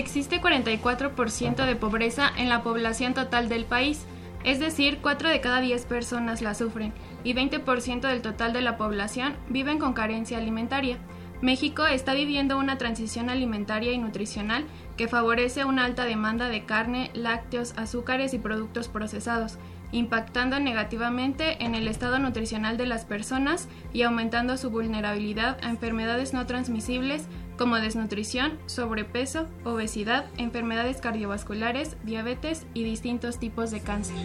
Existe 44% de pobreza en la población total del país, es decir, 4 de cada 10 personas la sufren y 20% del total de la población viven con carencia alimentaria. México está viviendo una transición alimentaria y nutricional que favorece una alta demanda de carne, lácteos, azúcares y productos procesados, impactando negativamente en el estado nutricional de las personas y aumentando su vulnerabilidad a enfermedades no transmisibles como desnutrición, sobrepeso, obesidad, enfermedades cardiovasculares, diabetes y distintos tipos de cáncer.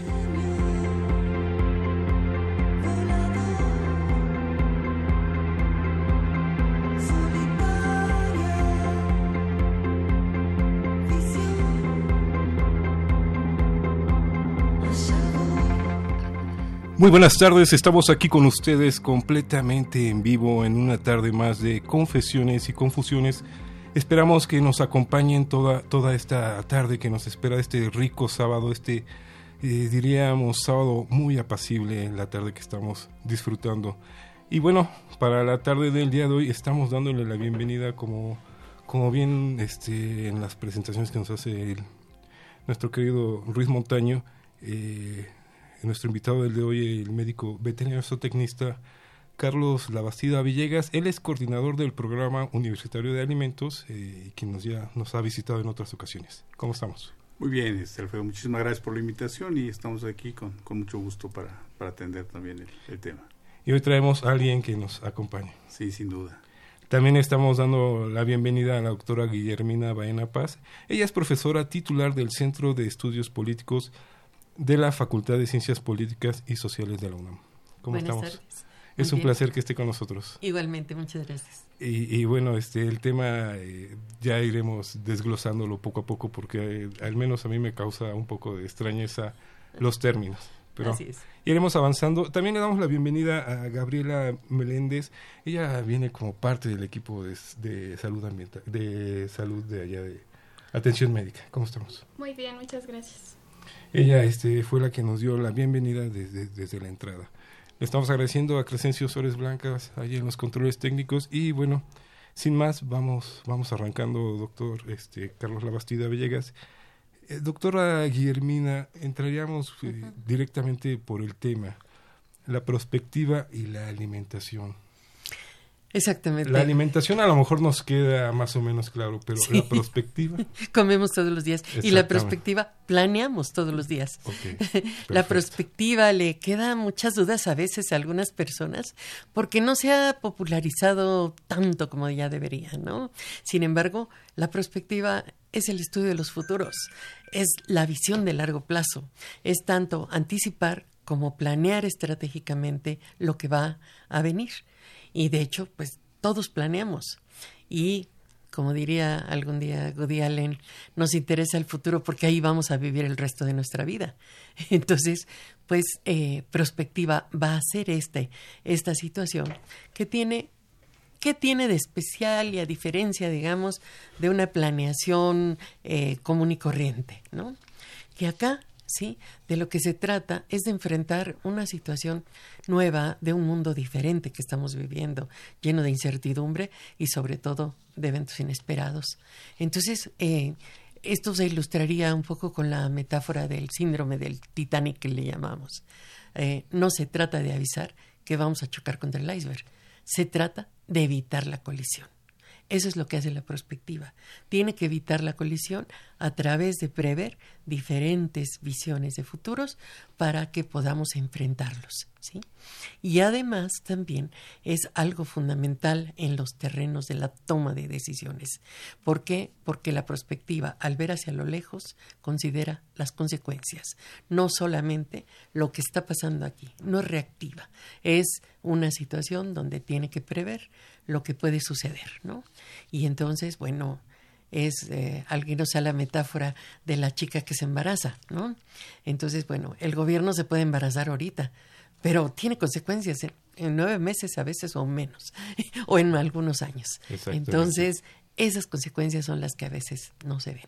Muy buenas tardes, estamos aquí con ustedes completamente en vivo en una tarde más de confesiones y confusiones. Esperamos que nos acompañen toda, toda esta tarde que nos espera este rico sábado, este eh, diríamos sábado muy apacible, la tarde que estamos disfrutando. Y bueno, para la tarde del día de hoy estamos dándole la bienvenida como, como bien este, en las presentaciones que nos hace nuestro querido Ruiz Montaño. Eh, nuestro invitado del de hoy, el médico veterinario zootecnista Carlos Labastida Villegas. Él es coordinador del programa universitario de alimentos eh, y quien nos ya nos ha visitado en otras ocasiones. ¿Cómo estamos? Muy bien, este, Alfredo, muchísimas gracias por la invitación y estamos aquí con, mucho gusto para, atender también el, el, tema. Y hoy traemos a alguien que nos acompañe. Sí, sin duda. También estamos dando la bienvenida a la doctora Guillermina Baena Paz. Ella es profesora titular del Centro de Estudios Políticos de la Facultad de Ciencias Políticas y Sociales de la UNAM. ¿Cómo Buenas estamos? Tardes. Es un placer que esté con nosotros. Igualmente, muchas gracias. Y, bueno, este el tema eh, ya iremos desglosándolo poco a poco porque eh, al menos a mí me causa un poco de extrañeza los términos. Pero Así es. iremos avanzando. También le damos la bienvenida a Gabriela Meléndez. Ella viene como parte del equipo de, de salud ambiental, de salud de allá de atención médica. ¿Cómo estamos? Muy bien, muchas gracias. Ella este, fue la que nos dio la bienvenida desde, desde la entrada. Le estamos agradeciendo a Crescencio Sores Blancas ahí en los controles técnicos y bueno, sin más, vamos, vamos arrancando, doctor este, Carlos Labastida Villegas. Eh, doctora Guillermina, entraríamos eh, directamente por el tema, la perspectiva y la alimentación. Exactamente. La alimentación a lo mejor nos queda más o menos claro, pero la perspectiva. Comemos todos los días. Y la perspectiva, planeamos todos los días. la perspectiva le queda muchas dudas a veces a algunas personas porque no se ha popularizado tanto como ya debería, ¿no? Sin embargo, la perspectiva es el estudio de los futuros, es la visión de largo plazo, es tanto anticipar como planear estratégicamente lo que va a venir. Y de hecho, pues todos planeamos. Y como diría algún día Woody Allen, nos interesa el futuro porque ahí vamos a vivir el resto de nuestra vida. Entonces, pues, eh, prospectiva va a ser este, esta situación que tiene, ¿qué tiene de especial y a diferencia, digamos, de una planeación eh, común y corriente, ¿no? Que acá ¿sí? De lo que se trata es de enfrentar una situación nueva de un mundo diferente que estamos viviendo, lleno de incertidumbre y sobre todo de eventos inesperados. Entonces, eh, esto se ilustraría un poco con la metáfora del síndrome del Titanic que le llamamos. Eh, no se trata de avisar que vamos a chocar contra el iceberg, se trata de evitar la colisión. Eso es lo que hace la prospectiva. Tiene que evitar la colisión a través de prever diferentes visiones de futuros para que podamos enfrentarlos. ¿sí? Y además también es algo fundamental en los terrenos de la toma de decisiones. ¿Por qué? Porque la prospectiva, al ver hacia lo lejos, considera las consecuencias, no solamente lo que está pasando aquí, no es reactiva, es una situación donde tiene que prever lo que puede suceder, ¿no? Y entonces, bueno, es, eh, alguien usa la metáfora de la chica que se embaraza, ¿no? Entonces, bueno, el gobierno se puede embarazar ahorita, pero tiene consecuencias en, nueve meses a veces o menos, o en algunos años. Entonces, esas consecuencias son las que a veces no se ven.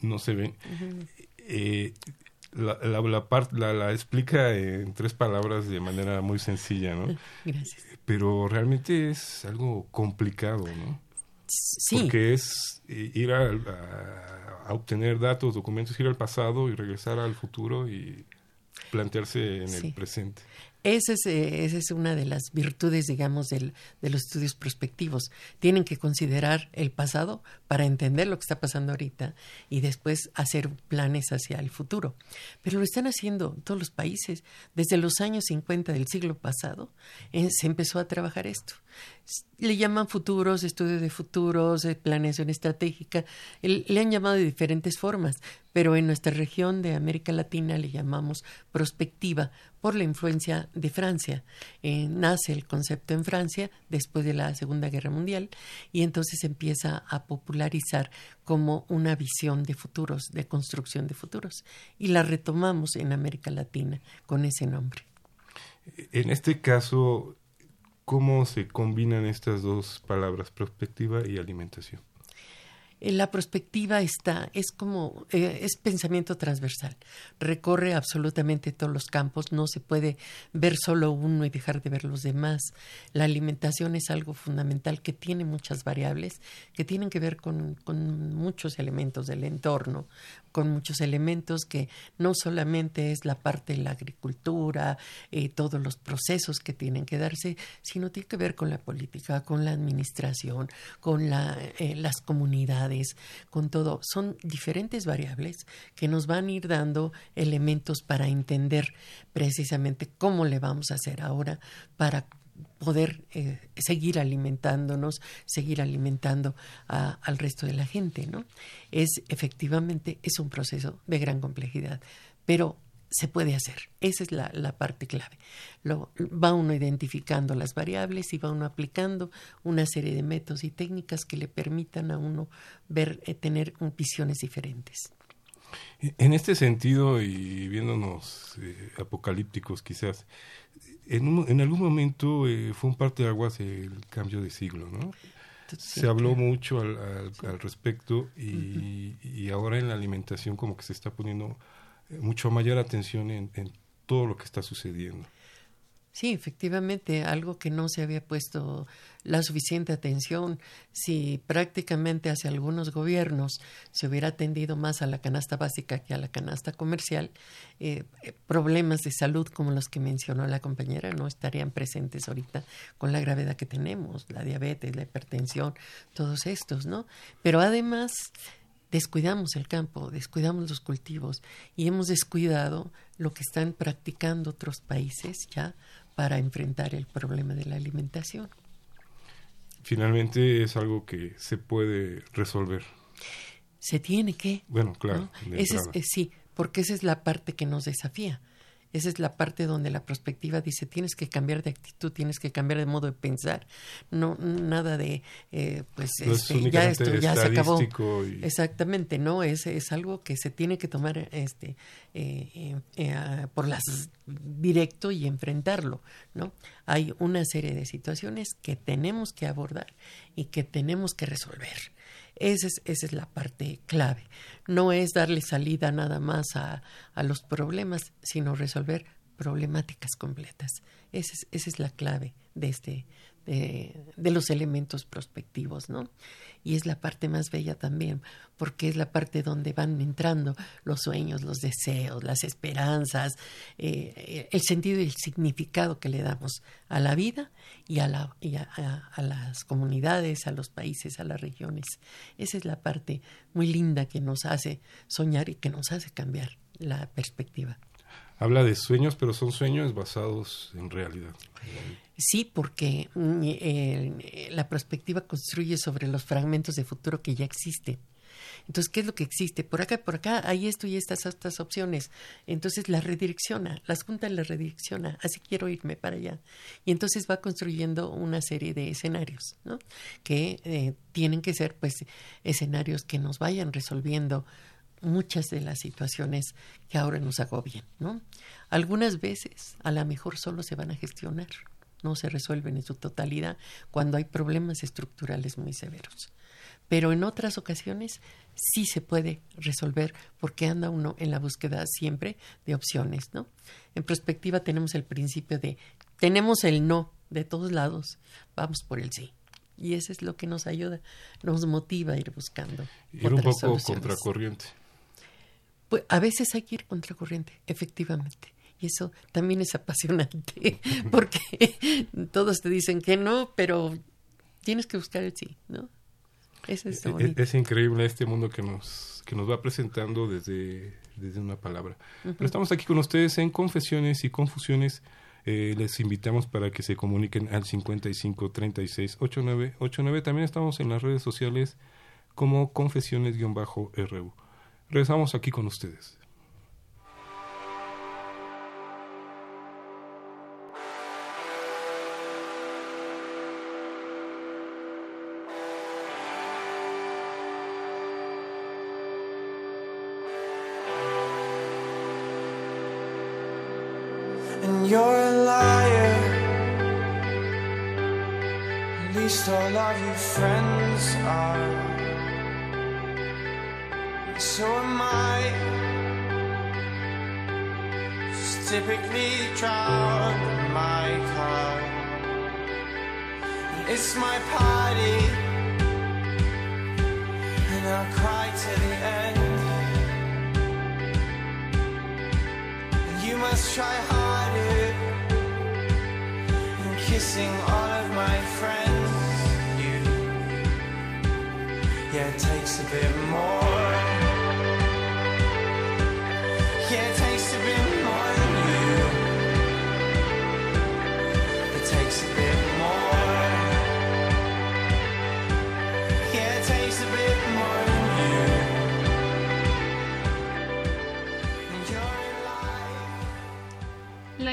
No se ven. Eh, la, la, la, la, explica en tres palabras de manera muy sencilla, ¿no? Gracias. Pero realmente es algo complicado, ¿no? Sí. Porque es ir a, a, obtener datos, documentos, ir al pasado y regresar al futuro y plantearse en el presente. Esa es, eh, esa es una de las virtudes, digamos, del, de los estudios prospectivos. Tienen que considerar el pasado para entender lo que está pasando ahorita y después hacer planes hacia el futuro. Pero lo están haciendo todos los países. Desde los años 50 del siglo pasado eh, se empezó a trabajar esto le llaman futuros, estudio de futuros, planeación estratégica, le han llamado de diferentes formas, pero en nuestra región de América Latina le llamamos prospectiva por la influencia de Francia. Eh, nace el concepto en Francia después de la Segunda Guerra Mundial y entonces empieza a popularizar como una visión de futuros, de construcción de futuros. Y la retomamos en América Latina con ese nombre. En este caso, ¿Cómo se combinan estas dos palabras, perspectiva y alimentación? Eh, la perspectiva está, es como, eh, es pensamiento transversal, recorre absolutamente todos los campos, no se puede ver solo uno y dejar de ver los demás. La alimentación es algo fundamental que tiene muchas variables, que tienen que ver con, con muchos elementos del entorno, con muchos elementos que no solamente es la parte de la agricultura, eh, todos los procesos que tienen que darse, sino tiene que ver con la política, con la administración, con la, las comunidades con todo. Son diferentes variables que nos van a ir dando elementos para entender precisamente cómo le vamos a hacer ahora para poder eh, seguir alimentándonos, seguir alimentando al resto de la gente, ¿no? Es efectivamente es un proceso de gran complejidad, pero se puede hacer. Esa es la, la, parte clave. Lo, va uno identificando las variables y va uno aplicando una serie de métodos y técnicas que le permitan a uno ver, eh, tener visiones diferentes. En este sentido, y viéndonos eh, apocalípticos quizás, en, en algún momento eh, fue un parte de aguas el cambio de siglo, ¿no? se habló mucho al, al, respecto y, y, ahora en la alimentación como que se está poniendo mucho mayor atención en, todo lo que está sucediendo. Sí, efectivamente, algo que no se había puesto la suficiente atención. Si prácticamente hace algunos gobiernos se hubiera atendido más a la canasta básica que a la canasta comercial, eh, eh, problemas de salud como los que mencionó la compañera no estarían presentes ahorita con la gravedad que tenemos, la diabetes, la hipertensión, todos estos, ¿no? Pero además descuidamos el campo, descuidamos los cultivos y hemos descuidado lo que están practicando otros países ya para enfrentar el problema de la alimentación. Finalmente es algo que se puede resolver. Se tiene que. Bueno, claro. sí, porque esa es la parte que nos desafía. Esa es la parte donde la perspectiva dice tienes que cambiar de actitud, tienes que cambiar de modo de pensar, no nada de eh, pues este, ya esto ya se acabó. Exactamente, no es es algo que se tiene que tomar este eh, eh, por las directo y enfrentarlo, ¿no? Hay una serie de situaciones que tenemos que abordar y que tenemos que resolver. Esa es, esa es la parte clave. No es darle salida nada más a, a los problemas, sino resolver problemáticas completas. Esa es, esa es la clave de este, de, los elementos prospectivos, ¿no? Y es la parte más bella también, porque es la parte donde van entrando los sueños, los deseos, las esperanzas, eh, el sentido y el significado que le damos a la vida y, a, la, y a, a, las comunidades, a los países, a las regiones. Esa es la parte muy linda que nos hace soñar y que nos hace cambiar la perspectiva. Habla de sueños, pero son sueños basados en realidad. Sí, porque mm, eh, la perspectiva construye sobre los fragmentos de futuro que ya existen. Entonces, ¿qué es lo que existe? Por acá, por acá, hay esto y estas, estas opciones. Entonces, la redirecciona, las juntas las redirecciona. Así quiero irme para allá. Y entonces va construyendo una serie de escenarios, ¿no? Que eh, tienen que ser, pues, escenarios que nos vayan resolviendo muchas de las situaciones que ahora nos agobian, ¿no? Algunas veces, a lo mejor solo se van a gestionar no se resuelven en su totalidad cuando hay problemas estructurales muy severos. Pero en otras ocasiones sí se puede resolver porque anda uno en la búsqueda siempre de opciones, ¿no? En perspectiva tenemos el principio de tenemos el no de todos lados, vamos por el sí. Y eso es lo que nos ayuda, nos motiva a ir buscando. Ir un poco contracorriente. Pues a veces hay que ir contracorriente, efectivamente. Y eso también es apasionante, porque todos te dicen que no, pero tienes que buscar el sí, ¿no? Eso es, e, e, es, increíble este mundo que nos, que nos va presentando desde, desde una palabra. Pero estamos aquí con ustedes en Confesiones y Confusiones. Eh, les invitamos para que se comuniquen al 55 36 89 89. También estamos en las redes sociales como confesiones-ru. Regresamos aquí con ustedes.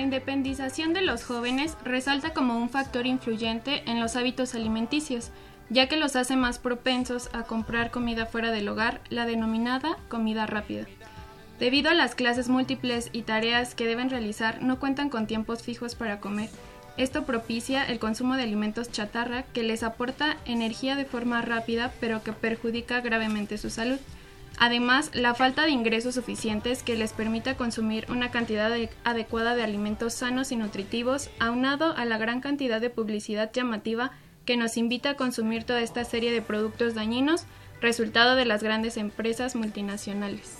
Independización de los jóvenes resalta como un factor influyente en los hábitos alimenticios, ya que los hace más propensos a comprar comida fuera del hogar, la denominada comida rápida. Debido a las clases múltiples y tareas que deben realizar, no cuentan con tiempos fijos para comer. Esto propicia el consumo de alimentos chatarra que les aporta energía de forma rápida pero que perjudica gravemente su salud. Además, la falta de ingresos suficientes que les permita consumir una cantidad adecuada de alimentos sanos y nutritivos, aunado a la gran cantidad de publicidad llamativa que nos invita a consumir toda esta serie de productos dañinos, resultado de las grandes empresas multinacionales.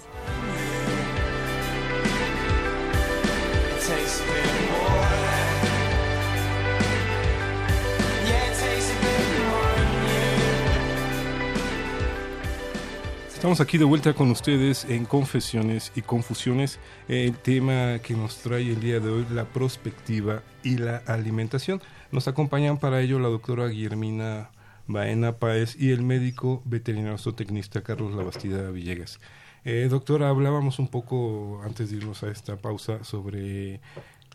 Estamos aquí de vuelta con ustedes en Confesiones y Confusiones. El tema que nos trae el día de hoy, la prospectiva y la alimentación. Nos acompañan para ello la doctora Guillermina Baena Páez y el médico veterinario zootecnista Carlos Labastida Villegas. Eh, doctora, hablábamos un poco antes de irnos a esta pausa sobre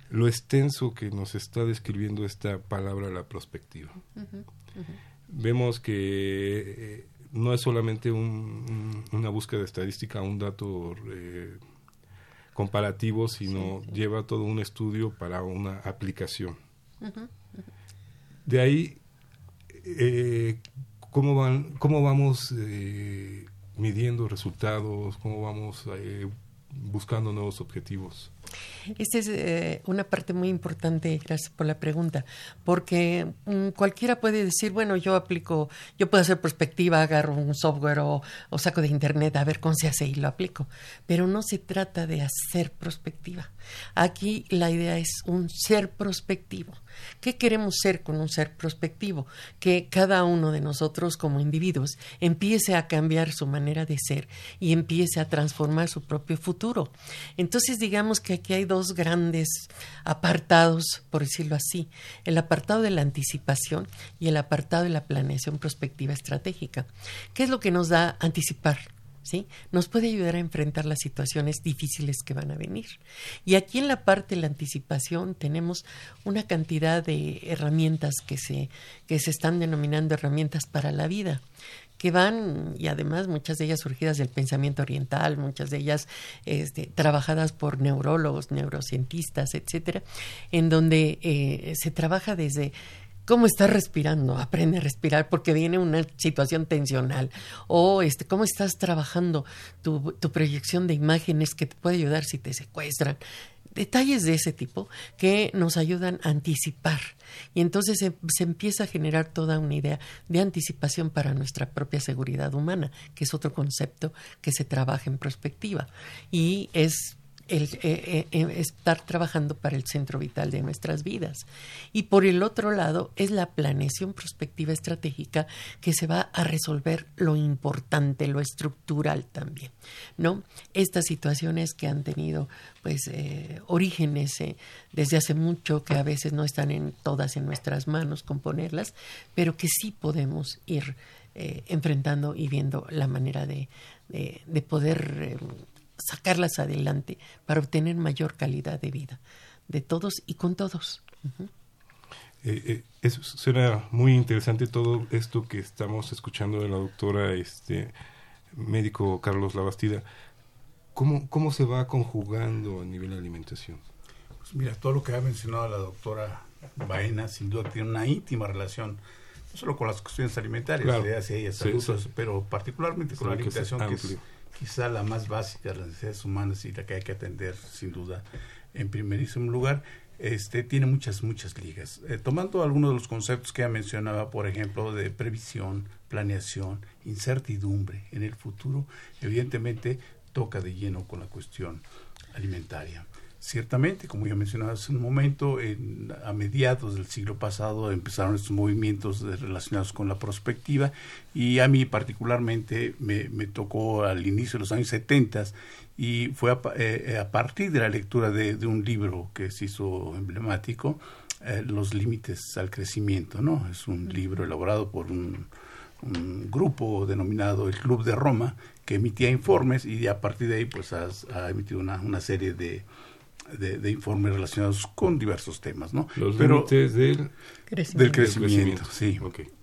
lo extenso que nos está describiendo esta palabra, la prospectiva. Vemos que eh, no es solamente una búsqueda estadística, un dato eh, comparativo, sino lleva todo un estudio para una aplicación. De ahí, eh, ¿cómo, van, ¿cómo vamos eh, midiendo resultados? ¿Cómo vamos buscando nuevos objetivos? Esta es eh, una parte muy importante, gracias por la pregunta, porque mm, cualquiera puede decir, bueno, yo aplico, yo puedo hacer perspectiva, agarro un software o, o, saco de internet a ver cómo se hace y lo aplico, pero no se trata de hacer prospectiva. Aquí la idea es un ser prospectivo. ¿Qué queremos ser con un ser prospectivo? Que cada uno de nosotros como individuos empiece a cambiar su manera de ser y empiece a transformar su propio futuro. Entonces digamos que aquí hay dos grandes apartados, por decirlo así, el apartado de la anticipación y el apartado de la planeación prospectiva estratégica. ¿Qué es lo que nos da anticipar? ¿Sí? Nos puede ayudar a enfrentar las situaciones difíciles que van a venir. Y aquí en la parte de la anticipación tenemos una cantidad de herramientas que se, que se están denominando herramientas para la vida que van, y además muchas de ellas surgidas del pensamiento oriental, muchas de ellas este, trabajadas por neurólogos, neurocientistas, etcétera, en donde eh, se trabaja desde cómo estás respirando, aprende a respirar porque viene una situación tensional o este cómo estás trabajando tu, tu proyección de imágenes que te puede ayudar si te secuestran detalles de ese tipo que nos ayudan a anticipar. Y entonces se, se, empieza a generar toda una idea de anticipación para nuestra propia seguridad humana, que es otro concepto que se trabaja en perspectiva. Y es eh, eh, eh, estar trabajando para el centro vital de nuestras vidas. Y por el otro lado es la planeación prospectiva estratégica que se va a resolver lo importante, lo estructural también, ¿no? Estas situaciones que han tenido pues orígenes desde hace mucho que a veces no están en todas en nuestras manos componerlas, pero que sí podemos ir enfrentando y viendo la manera de, de poder sacarlas adelante para obtener mayor calidad de vida de todos y con todos. Eh, eh, eso será muy interesante todo esto que estamos escuchando de la doctora este médico Carlos Labastida. ¿Cómo, cómo se va conjugando a nivel de alimentación? Pues mira, todo lo que ha mencionado la doctora Baena sin duda tiene una íntima relación no solo con las cuestiones alimentarias, pero particularmente con la alimentación, que es quizá la más básica de las necesidades humanas y la que hay que atender sin duda en primerísimo lugar, este, tiene muchas, muchas ligas. Eh, tomando algunos de los conceptos que ya mencionaba, por ejemplo, de previsión, planeación, incertidumbre en el futuro, evidentemente toca de lleno con la cuestión alimentaria. Ciertamente, como ya mencionaba hace un momento, a mediados del siglo pasado empezaron estos movimientos relacionados con la prospectiva y a mí particularmente me, tocó al inicio de los años 70 y fue a, eh, partir de la lectura de, un libro que se hizo emblemático, eh, Los límites al crecimiento, ¿no? Es un libro elaborado por un, grupo denominado el Club de Roma que emitía informes y a partir de ahí pues ha, emitido una serie de de, informes relacionados con diversos temas, ¿no? Los límites del crecimiento. Del crecimiento, sí.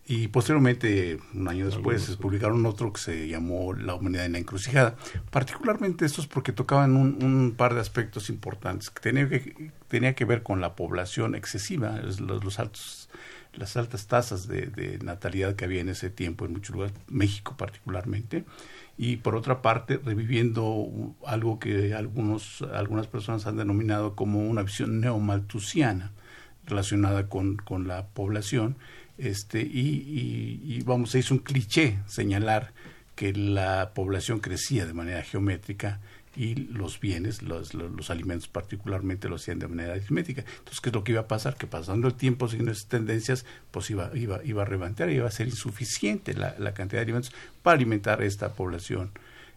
Y posteriormente, un año después, se publicaron otro que se llamó La humanidad en la encrucijada. Particularmente estos porque tocaban un, par de aspectos importantes que tenía que, tenía que ver con la población excesiva, los, altos las altas tasas de, natalidad que había en ese tiempo en muchos lugares, México particularmente, y por otra parte reviviendo algo que algunos, algunas personas han denominado como una visión neomaltusiana relacionada con, con la población, este, y, y, vamos, se hizo un cliché señalar que la población crecía de manera geométrica y los bienes, los, alimentos particularmente, lo hacían de manera aritmética. Entonces, ¿qué es lo que iba a pasar? Que pasando el tiempo, siguiendo esas tendencias, pues iba, iba, iba a reventar, iba a ser insuficiente la, la cantidad de alimentos para alimentar a esta población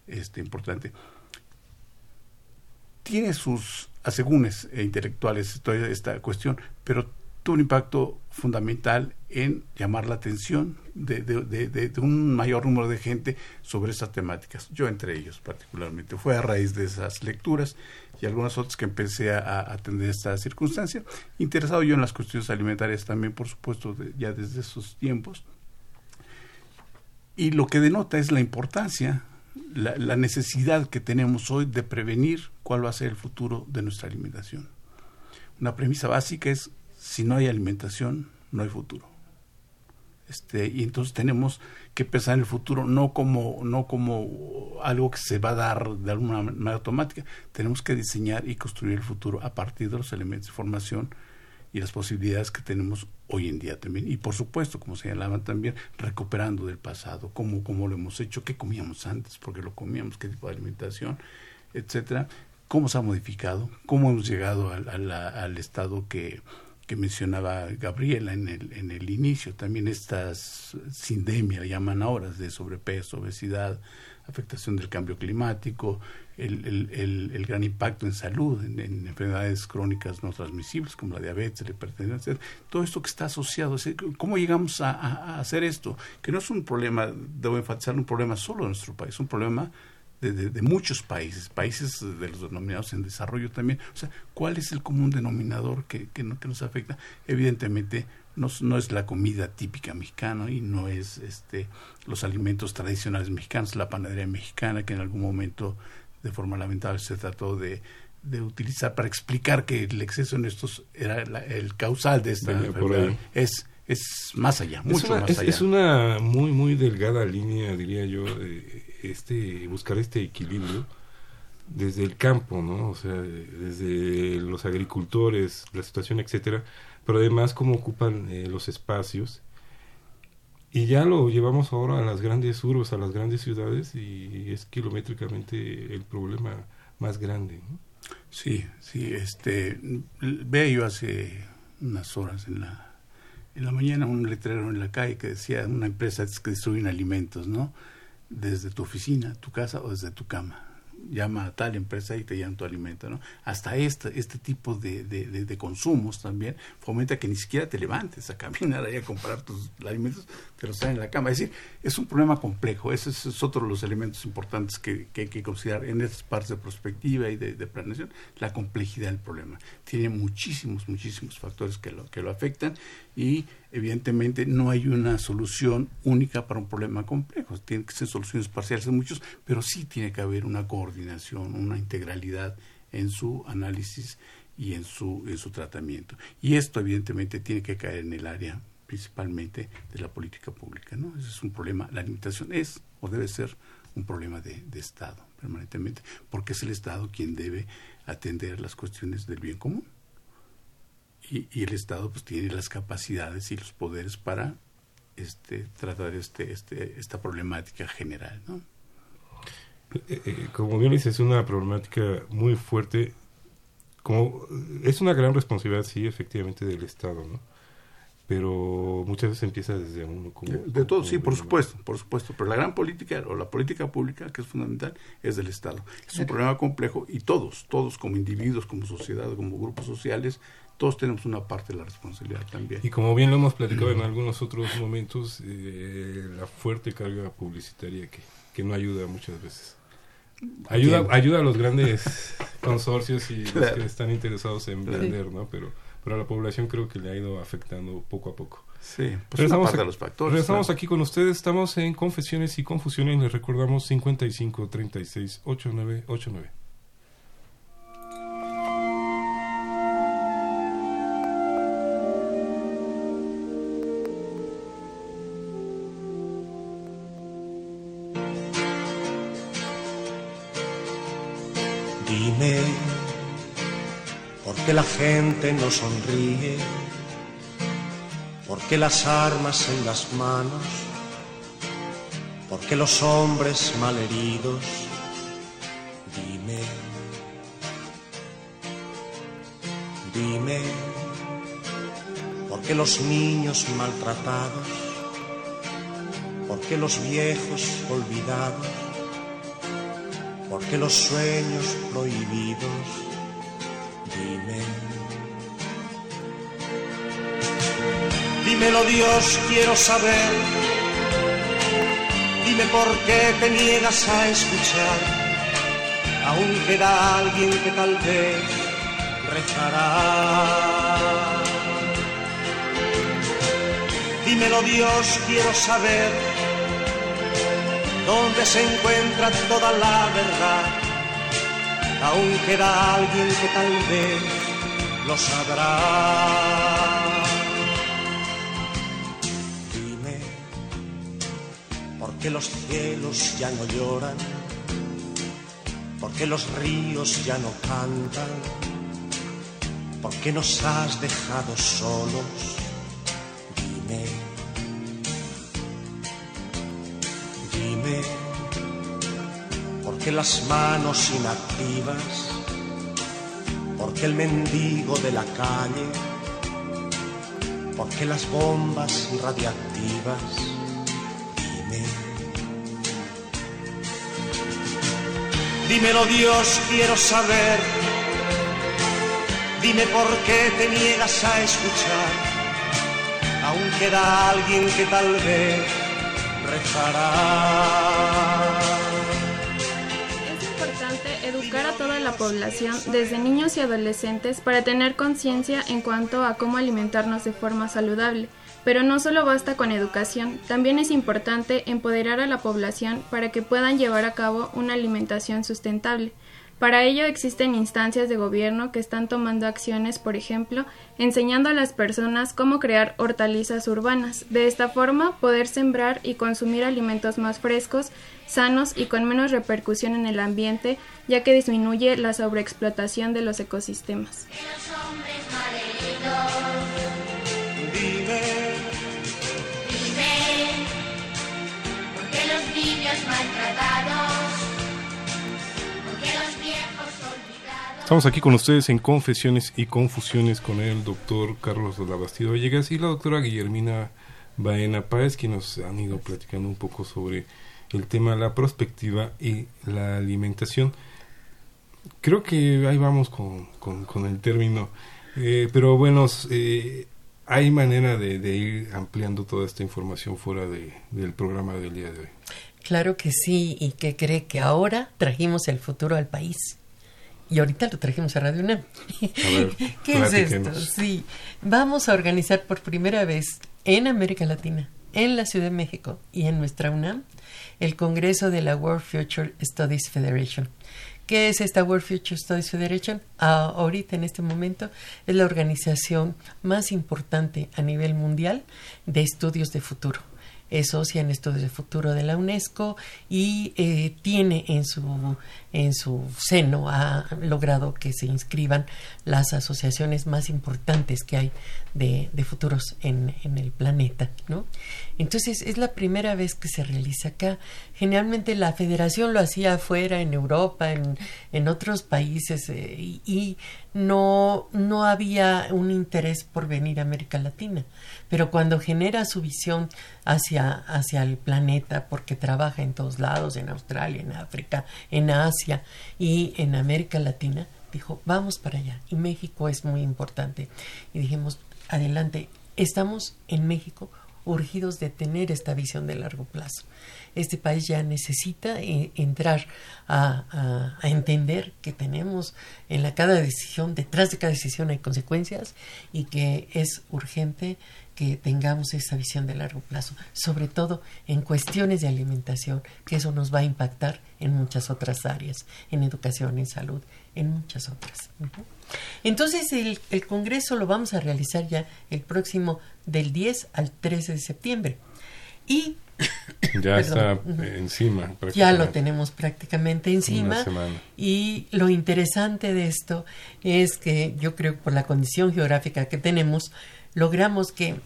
este, importante. Tiene sus asegúnes intelectuales toda esta cuestión, pero tuvo un impacto fundamental en llamar la atención de, un mayor número de gente sobre esas temáticas, yo entre ellos particularmente. Fue a raíz de esas lecturas y algunas otras que empecé a, atender esta circunstancia, interesado yo en las cuestiones alimentarias también, por supuesto, ya desde esos tiempos. Y lo que denota es la importancia, la necesidad que tenemos hoy de prevenir cuál va a ser el futuro de nuestra alimentación. Una premisa básica es si no hay alimentación, no hay futuro. Este, y entonces tenemos que pensar en el futuro no como, no como algo que se va a dar de alguna manera automática, tenemos que diseñar y construir el futuro a partir de los elementos de formación y las posibilidades que tenemos hoy en día también. Y por supuesto, como señalaban también, recuperando del pasado, cómo, cómo lo hemos hecho, qué comíamos antes, porque lo comíamos, qué tipo de alimentación, etcétera, cómo se ha modificado, cómo hemos llegado al estado que, que mencionaba Gabriela en el, en el inicio, también estas sindemia, llaman ahora, de sobrepeso, obesidad, afectación del cambio climático, el, el, gran impacto en salud, en, enfermedades crónicas no transmisibles como la diabetes, la hipertensión, todo esto que está asociado. ¿Cómo llegamos a, a, hacer esto? Que no es un problema, debo enfatizar, un problema solo de nuestro país, es un problema de, muchos países, países de los denominados en desarrollo también. O sea, ¿cuál es el común denominador que, que, que nos afecta? Evidentemente, no, no, es la comida típica mexicana y no es este los alimentos tradicionales mexicanos, la panadería mexicana que en algún momento de forma lamentable se trató de, de utilizar para explicar que el exceso en estos era el causal de esta enfermedad. Es es más allá, mucho más allá. Es una muy muy delgada línea, diría yo, este buscar este equilibrio desde el campo, ¿no? O sea, desde los agricultores, la situación, etcétera, pero además cómo ocupan eh, los espacios. Y ya lo llevamos ahora a las grandes urbes, a las grandes ciudades, y es kilométricamente el problema más grande. ¿no? Sí, sí, este, veo yo hace unas horas en la en la mañana un letrero en la calle que decía una empresa que distribuye alimentos, ¿no? Desde tu oficina, tu casa o desde tu cama llama a tal empresa y te llevan tu alimento, ¿no? Hasta este, este tipo de, de, consumos también fomenta que ni siquiera te levantes a caminar ahí a comprar tus alimentos, te los traen en la cama. Es decir, es un problema complejo, ese es, otro de los elementos importantes que, hay que considerar en estas partes de perspectiva y de, planeación, la complejidad del problema. Tiene muchísimos, muchísimos factores que lo, que lo afectan y evidentemente no hay una solución única para un problema complejo. Tienen que ser soluciones parciales de muchos, pero sí tiene que haber una coordinación, una integralidad en su análisis y en su, en su tratamiento. Y esto evidentemente tiene que caer en el área principalmente de la política pública. ¿no? Ese es un problema, la limitación es o debe ser un problema de, de Estado permanentemente, porque es el Estado quien debe atender las cuestiones del bien común y, el Estado pues tiene las capacidades y los poderes para este tratar este, este esta problemática general ¿no? Eh, eh, como bien dices es una problemática muy fuerte. Como es una gran responsabilidad sí efectivamente del Estado no pero muchas veces empieza desde uno como, de, todo sí por supuesto por supuesto. Pero la gran política o la política pública que es fundamental es del Estado. Es un problema complejo y todos todos como individuos como sociedad como grupos sociales todos tenemos una parte de la responsabilidad también. Y como bien lo hemos platicado en algunos otros momentos, eh, la fuerte carga publicitaria que, que no ayuda muchas veces. Ayuda, ayuda a los grandes consorcios y los que están interesados en vender, ¿no? Pero, pero a la población creo que le ha ido afectando poco a poco. Sí, pues parte de los factores. Estamos aquí con ustedes, estamos en Confesiones y Confusiones, les recordamos 55 36 89 89. Dime, ¿por qué la gente no sonríe? ¿Por qué las armas en las manos? ¿Por qué los hombres malheridos? Dime, dime, ¿por qué los niños maltratados? ¿Por qué los viejos olvidados? ¿Por qué los sueños prohibidos? Dime. Dímelo Dios, quiero saber. Dime por qué te niegas a escuchar. Aún queda alguien que tal vez rezará. Dímelo Dios, quiero saber dónde se encuentra toda la verdad. Aún queda alguien que tal vez lo sabrá. qué los cielos ya no lloran? ¿Por qué los ríos ya no cantan? ¿Por qué nos has dejado solos? ¿Por qué las manos inactivas? ¿Por qué el mendigo de la calle? ¿Por qué las bombas radiactivas? Dímelo Dios, quiero saber. Dime por qué te niegas a escuchar. Aún queda alguien que tal vez rezará. Educar a toda la población, desde niños y adolescentes, para tener conciencia en cuanto a cómo alimentarnos de forma saludable pero no solo basta con educación, también es importante empoderar a la población para que puedan llevar a cabo una alimentación sustentable. Para ello existen instancias de gobierno que están tomando acciones, por ejemplo, enseñando a las personas cómo crear hortalizas urbanas. De esta forma, poder sembrar y consumir alimentos más frescos, sanos y con menos repercusión en el ambiente, ya que disminuye la sobreexplotación de los ecosistemas. Estamos aquí con ustedes en Confesiones y Confusiones con el doctor Carlos de la Bastida Villegas y la doctora Guillermina Baena Páez, que nos han ido platicando un poco sobre el tema de la prospectiva y la alimentación. Creo que ahí vamos con, con, el término, eh, pero bueno, eh, hay manera de, de, ir ampliando toda esta información fuera de, del programa del día de hoy. Claro que sí, y que cree que ahora trajimos el futuro al país. Y ahorita lo trajimos a Radio UNAM. ¿Qué es esto? Sí, vamos a organizar por primera vez en América Latina, en la Ciudad de México y en nuestra UNAM, el Congreso de la World Future Studies Federation. ¿Qué es esta World Future Studies Federation? Ah, ahorita, en este momento, es la organización más importante a nivel mundial de estudios de futuro es socia en estudios de futuro de la UNESCO y eh, tiene en su, en su seno, ha logrado que se inscriban las asociaciones más importantes que hay de, de futuros en, en, el planeta. ¿no? Entonces es la primera vez que se realiza acá. Generalmente la federación lo hacía afuera, en Europa, en, en otros países eh, y, no, no había un interés por venir a América Latina. Pero cuando genera su visión hacia, hacia el planeta, porque trabaja en todos lados, en Australia, en África, en Asia y en América Latina, dijo, vamos para allá. Y México es muy importante. Y dijimos, adelante, estamos en México urgidos de tener esta visión de largo plazo. Este país ya necesita eh, entrar a, entender que tenemos en la cada decisión, detrás de cada decisión hay consecuencias y que es urgente que tengamos esa visión de largo plazo, sobre todo en cuestiones de alimentación, que eso nos va a impactar en muchas otras áreas, en educación, en salud, en muchas otras. Entonces el, el Congreso lo vamos a realizar ya el próximo del 10 al 13 de septiembre. Y ya está encima. Ya lo tenemos prácticamente encima. Y lo interesante de esto es que yo creo que por la condición geográfica que tenemos, logramos que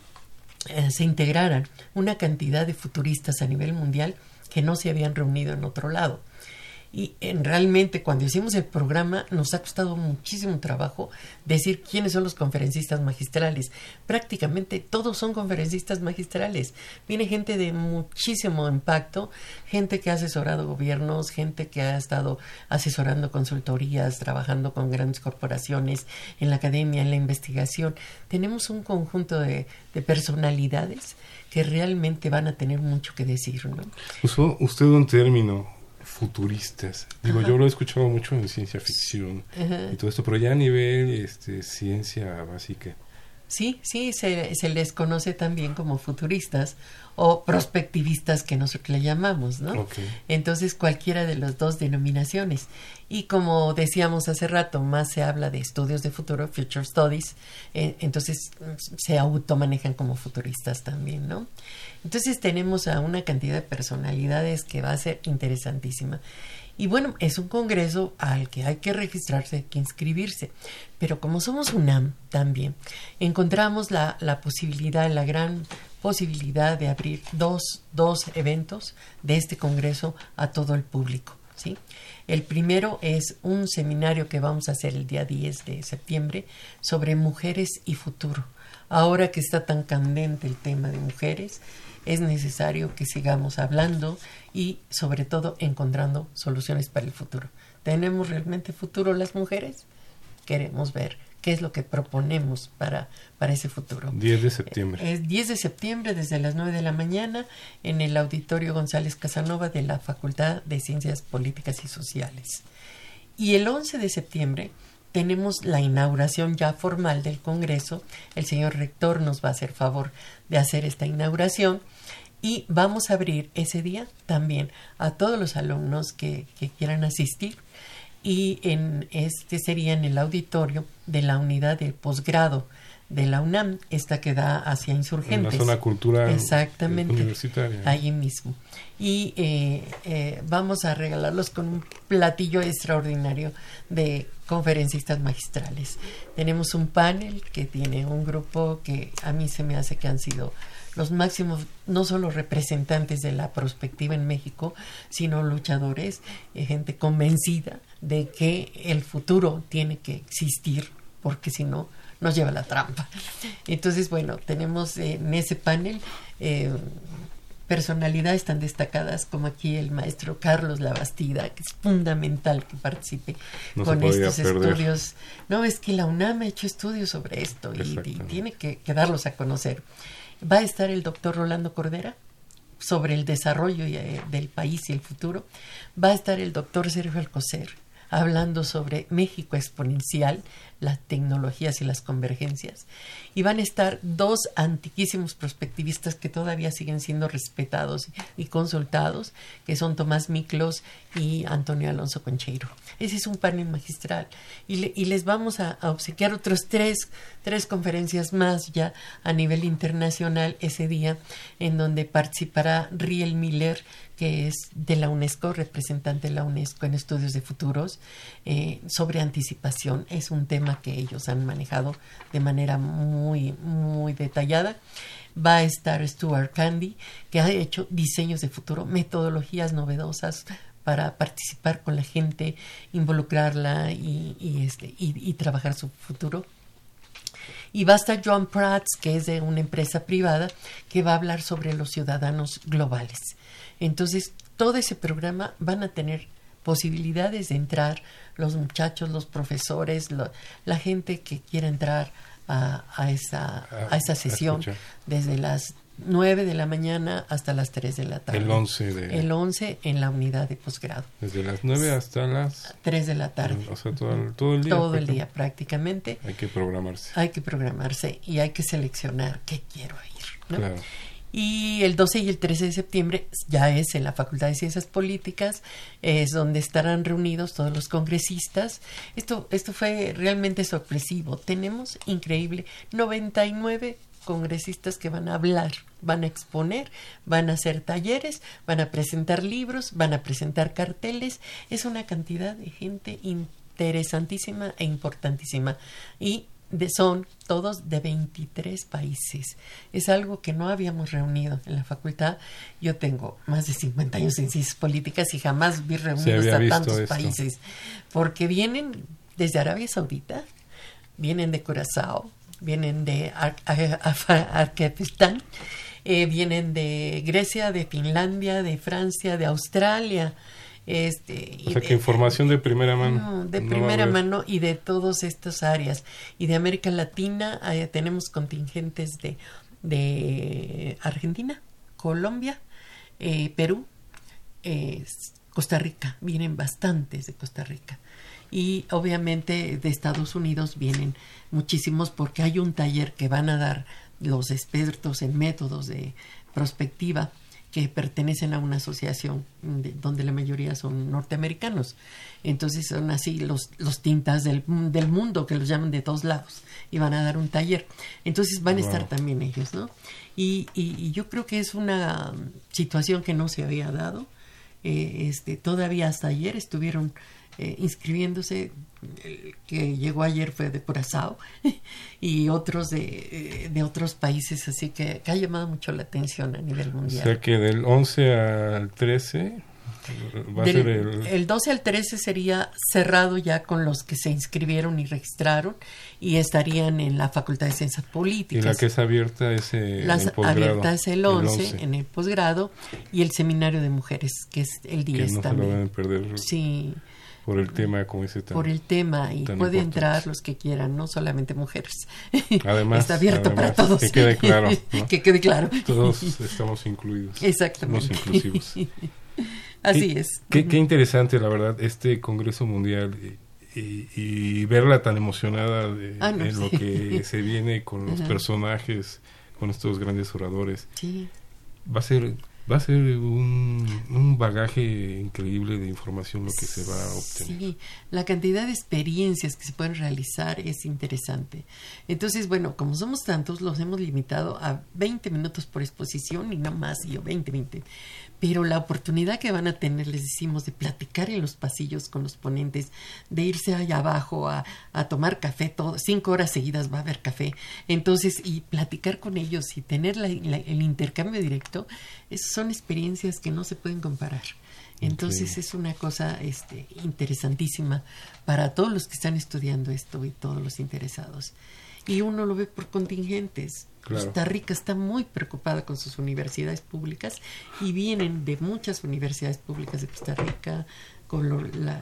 eh, se integraran una cantidad de futuristas a nivel mundial que no se habían reunido en otro lado. Y en, realmente cuando hicimos el programa nos ha costado muchísimo trabajo decir quiénes son los conferencistas magistrales. Prácticamente todos son conferencistas magistrales. Viene gente de muchísimo impacto, gente que ha asesorado gobiernos, gente que ha estado asesorando consultorías, trabajando con grandes corporaciones, en la academia, en la investigación. Tenemos un conjunto de, personalidades que realmente van a tener mucho que decir. ¿no? Usó usted un término futuristas. Digo, yo lo he escuchado mucho en ciencia ficción y todo esto, pero ya a nivel este, ciencia básica. Sí, sí, se, se les conoce también como futuristas o prospectivistas que nosotros le llamamos, ¿no? Entonces cualquiera de las dos denominaciones. Y como decíamos hace rato, más se habla de estudios de futuro, future studies, eh, entonces se automanejan como futuristas también, ¿no? Entonces tenemos a una cantidad de personalidades que va a ser interesantísima. Y bueno, es un congreso al que hay que registrarse, hay que inscribirse. Pero como somos UNAM también, encontramos la, la posibilidad, la gran posibilidad de abrir dos, dos eventos de este congreso a todo el público. ¿sí? El primero es un seminario que vamos a hacer el día 10 de septiembre sobre mujeres y futuro. Ahora que está tan candente el tema de mujeres, es necesario que sigamos hablando y sobre todo encontrando soluciones para el futuro. ¿Tenemos realmente futuro las mujeres? Queremos ver qué es lo que proponemos para, para ese futuro. 10 de septiembre. Es 10 de septiembre desde las 9 de la mañana en el Auditorio González Casanova de la Facultad de Ciencias Políticas y Sociales. Y el 11 de septiembre tenemos la inauguración ya formal del Congreso. El señor rector nos va a hacer favor de hacer esta inauguración. Y vamos a abrir ese día también a todos los alumnos que, quieran asistir. Y en este sería en el auditorio de la unidad de posgrado de la UNAM, esta que da hacia insurgentes. En la zona cultural Exactamente, universitaria. Allí mismo. Y eh, eh, vamos a regalarlos con un platillo extraordinario de conferencistas magistrales. Tenemos un panel que tiene un grupo que a mí se me hace que han sido los máximos, no solo representantes de la perspectiva en México, sino luchadores, eh, gente convencida de que el futuro tiene que existir, porque si no, nos lleva la trampa. Entonces, bueno, tenemos en ese panel eh, personalidades tan destacadas como aquí el maestro Carlos Labastida, que es fundamental que participe con estos estudios. No, es que la UNAM ha hecho estudios sobre esto y, tiene que, que, darlos a conocer. Va a estar el doctor Rolando Cordera sobre el desarrollo eh, del país y el futuro. Va a estar el doctor Sergio Alcocer hablando sobre México exponencial, las tecnologías y las convergencias. Y van a estar dos antiquísimos prospectivistas que todavía siguen siendo respetados y consultados, que son Tomás Miklos y Antonio Alonso Concheiro. Ese es un panel magistral. Y, les vamos a, a, obsequiar otros tres, tres conferencias más ya a nivel internacional ese día, en donde participará Riel Miller, que es de la UNESCO, representante de la UNESCO en estudios de futuros, eh, sobre anticipación. Es un tema que ellos han manejado de manera muy, muy detallada. Va a estar Stuart Candy, que ha hecho diseños de futuro, metodologías novedosas para participar con la gente, involucrarla y, este, y trabajar su futuro. Y va a estar John Prats, que es de una empresa privada, que va a hablar sobre los ciudadanos globales. Entonces, todo ese programa van a tener posibilidades de entrar los muchachos, los profesores, la gente que quiera entrar a, a esa, a, esa sesión desde las 9 de la mañana hasta las 3 de la tarde. El 11 de... El 11 en la unidad de posgrado. Desde las 9 hasta las... 3 de la tarde. O sea, todo el, todo el día. Todo el día prácticamente. Hay que programarse. Hay que programarse y hay que seleccionar qué quiero ir. Claro. Y el 12 y el 13 de septiembre ya es en la Facultad de Ciencias Políticas, es donde estarán reunidos todos los congresistas. Esto, esto fue realmente sorpresivo. Tenemos increíble 99 congresistas que van a hablar, van a exponer, van a hacer talleres, van a presentar libros, van a presentar carteles. Es una cantidad de gente interesantísima e importantísima. Y son todos de 23 países. Es algo que no habíamos reunido en la facultad. Yo tengo más de 50 años en ciencias políticas y jamás vi reunidos a tantos países. Porque vienen desde Arabia Saudita, vienen de Curazao, vienen de Arquistán, eh, vienen de Grecia, de Finlandia, de Francia, de Australia. Este, o sea, que información de primera mano. de primera mano y de todas estas áreas. Y de América Latina eh, tenemos contingentes de, de Argentina, Colombia, eh, Perú, Costa Rica. Vienen bastantes de Costa Rica y obviamente de Estados Unidos vienen muchísimos porque hay un taller que van a dar los expertos en métodos de prospectiva que pertenecen a una asociación donde la mayoría son norteamericanos. Entonces son así los, los tintas del, del, mundo que los llaman de todos lados y van a dar un taller. Entonces van a estar también ellos, ¿no? Y, y, yo creo que es una situación que no se había dado. Eh, este, todavía hasta ayer estuvieron eh, inscribiéndose. El que llegó ayer fue de Curazao y otros de, de otros países, así que, ha llamado mucho la atención a nivel mundial. O sea que del 11 al 13 va a ser el... el 12 al 13 sería cerrado ya con los que se inscribieron y registraron y estarían en la Facultad de Ciencias Políticas. Y la que es abierta es el abierta es el 11, en el posgrado y el Seminario de Mujeres, que es el 10 que no también. Se lo van a perder. Sí. Por el tema, como dice Por el tema, y puede entrar los que quieran, no solamente mujeres. Además, está abierto para todos. Que quede claro. que quede claro. Todos estamos incluidos. Exactamente. Somos inclusivos. Así es. Qué, qué, interesante, la verdad, este Congreso Mundial y, verla tan emocionada de, ah, en lo que se viene con los personajes, con estos grandes oradores. Sí. Va a ser va a ser un, un, bagaje increíble de información lo que se va a obtener. Sí, la cantidad de experiencias que se pueden realizar es interesante. Entonces, bueno, como somos tantos, los hemos limitado a 20 minutos por exposición y no más, yo 20, 20 pero la oportunidad que van a tener, les decimos, de platicar en los pasillos con los ponentes, de irse allá abajo a, a tomar café, todo, cinco horas seguidas va a haber café, entonces, y platicar con ellos y tener el intercambio directo, son experiencias que no se pueden comparar. Entonces es una cosa este, interesantísima para todos los que están estudiando esto y todos los interesados. Y uno lo ve por contingentes. Costa Rica está muy preocupada con sus universidades públicas y vienen de muchas universidades públicas de Costa Rica, con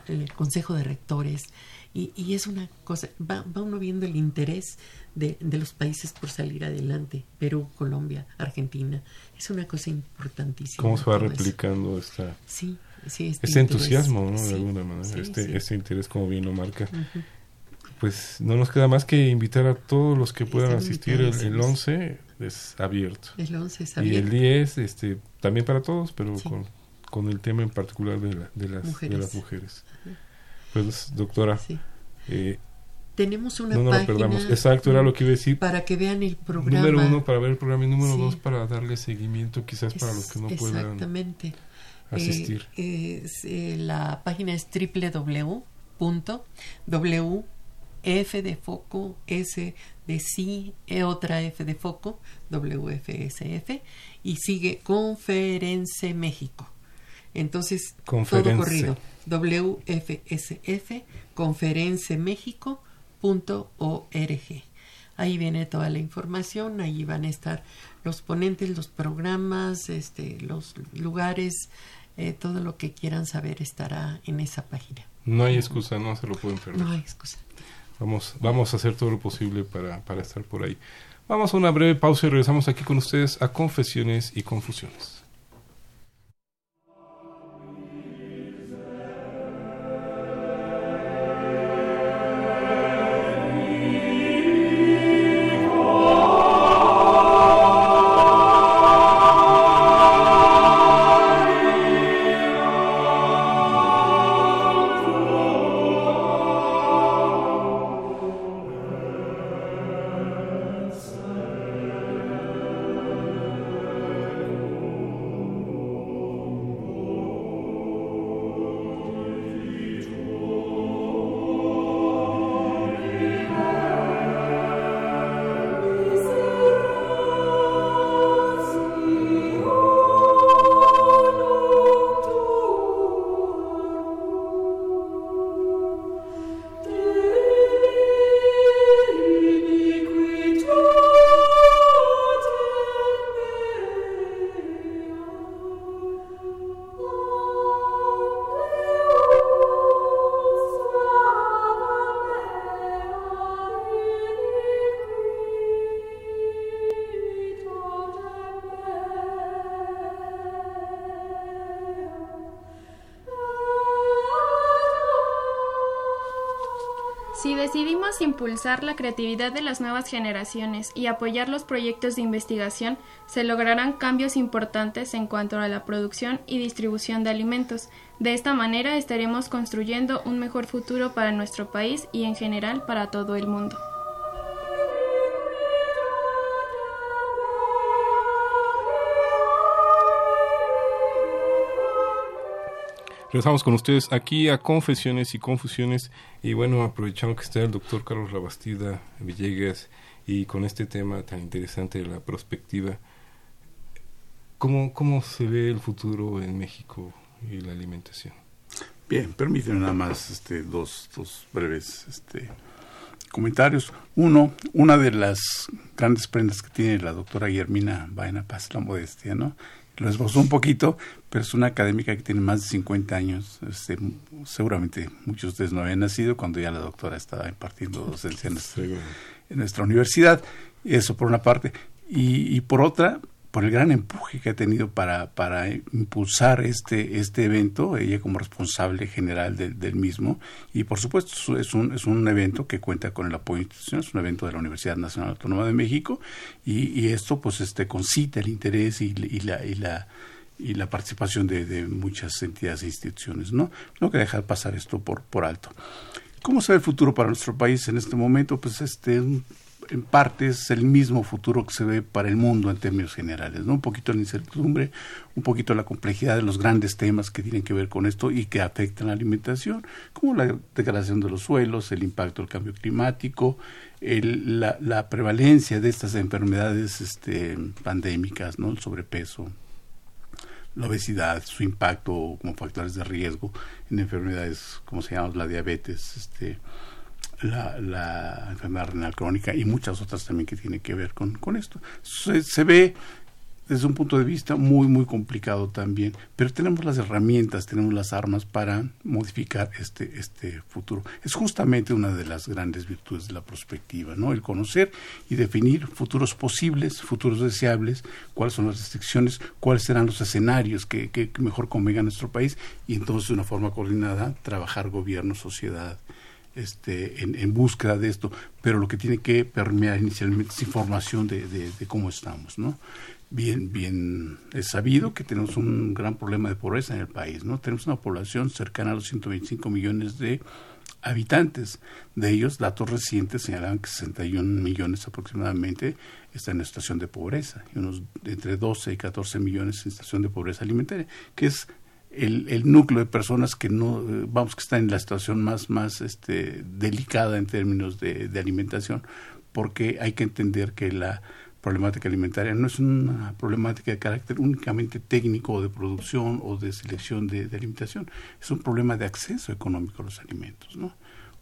el Consejo de Rectores, y, es una cosa, va, uno viendo el interés de, los países por salir adelante, Perú, Colombia, Argentina, es una cosa importantísima. ¿Cómo se va replicando esta, sí, sí, este, este entusiasmo, ¿no? de alguna manera, este, este interés como bien lo marca pues no nos queda más que invitar a todos los que puedan asistir el, el, 11 es abierto. El 11 es abierto. Y el 10 este, también para todos, pero con, con, el tema en particular de, de, las, mujeres. de las mujeres. Pues doctora, eh, tenemos una no, no página. perdamos. Exacto, era lo que iba a decir. Para que vean el programa. Número uno, para ver el programa. Y número dos, para darle seguimiento quizás para los que no puedan asistir. Eh, eh, la página es www.w F de foco, S de sí, E otra F de foco, WFSF, y sigue Conference México. Entonces, todo corrido. WFSF, conferencemexico.org. Ahí viene toda la información, ahí van a estar los ponentes, los programas, este, los lugares, eh, todo lo que quieran saber estará en esa página. No hay excusa, no se lo pueden perder. No hay excusa. Vamos, vamos a hacer todo lo posible para, para estar por ahí. Vamos a una breve pausa y regresamos aquí con ustedes a Confesiones y Confusiones. Impulsar la creatividad de las nuevas generaciones y apoyar los proyectos de investigación, se lograrán cambios importantes en cuanto a la producción y distribución de alimentos. De esta manera estaremos construyendo un mejor futuro para nuestro país y en general para todo el mundo. Regresamos con ustedes aquí a Confesiones y Confusiones y bueno, aprovechando que está el doctor Carlos Rabastida Villegas y con este tema tan interesante de la perspectiva, ¿cómo, cómo se ve el futuro en México y la alimentación? Bien, permíteme nada más este, dos, dos breves este, comentarios. Uno, una de las grandes prendas que tiene la doctora Guillermina Baena Paz, la modestia, ¿no? Lo esbozó un poquito, pero es una académica que tiene más de 50 años. Este, seguramente muchos de ustedes no habían nacido cuando ya la doctora estaba impartiendo docencia en nuestra, universidad. Eso por una parte. Y, y por otra, por el gran empuje que ha tenido para, para impulsar este, este evento, ella como responsable general del mismo, y por supuesto es un, es un evento que cuenta con el apoyo institucional, es un evento de la Universidad Nacional Autónoma de México, y, esto pues este concita el interés y, la, y la y la participación de, de, muchas entidades e instituciones, ¿no? No que dejar pasar esto por, por alto. ¿Cómo se ve el futuro para nuestro país en este momento? Pues este en parte es el mismo futuro que se ve para el mundo en términos generales, ¿no? Un poquito la incertidumbre, un poquito la complejidad de los grandes temas que tienen que ver con esto y que afectan la alimentación, como la degradación de los suelos, el impacto del cambio climático, la, prevalencia de estas enfermedades este, pandémicas, ¿no? El sobrepeso, la obesidad, su impacto como factores de riesgo en enfermedades como se llama la diabetes, este, la, la, enfermedad renal crónica y muchas otras también que tienen que ver con, con esto. Se, se, ve desde un punto de vista muy, muy complicado también, pero tenemos las herramientas, tenemos las armas para modificar este, este futuro. Es justamente una de las grandes virtudes de la perspectiva, ¿no? El conocer y definir futuros posibles, futuros deseables, cuáles son las restricciones, cuáles serán los escenarios que, que mejor convengan a nuestro país y entonces de una forma coordinada trabajar gobierno, sociedad, este, en, búsqueda de esto, pero lo que tiene que permear inicialmente es información de, cómo estamos, ¿no? Bien, bien es sabido que tenemos un gran problema de pobreza en el país, ¿no? Tenemos una población cercana a los 125 millones de habitantes. De ellos, datos recientes señalan que 61 millones aproximadamente están en situación de pobreza y unos entre 12 y 14 millones en situación de pobreza alimentaria, que es el, núcleo de personas que no, eh, vamos, que están en la situación más, más este, delicada en términos de, alimentación, porque hay que entender que la problemática alimentaria no es una problemática de carácter únicamente técnico de producción o de selección de, de alimentación, es un problema de acceso económico a los alimentos, ¿no?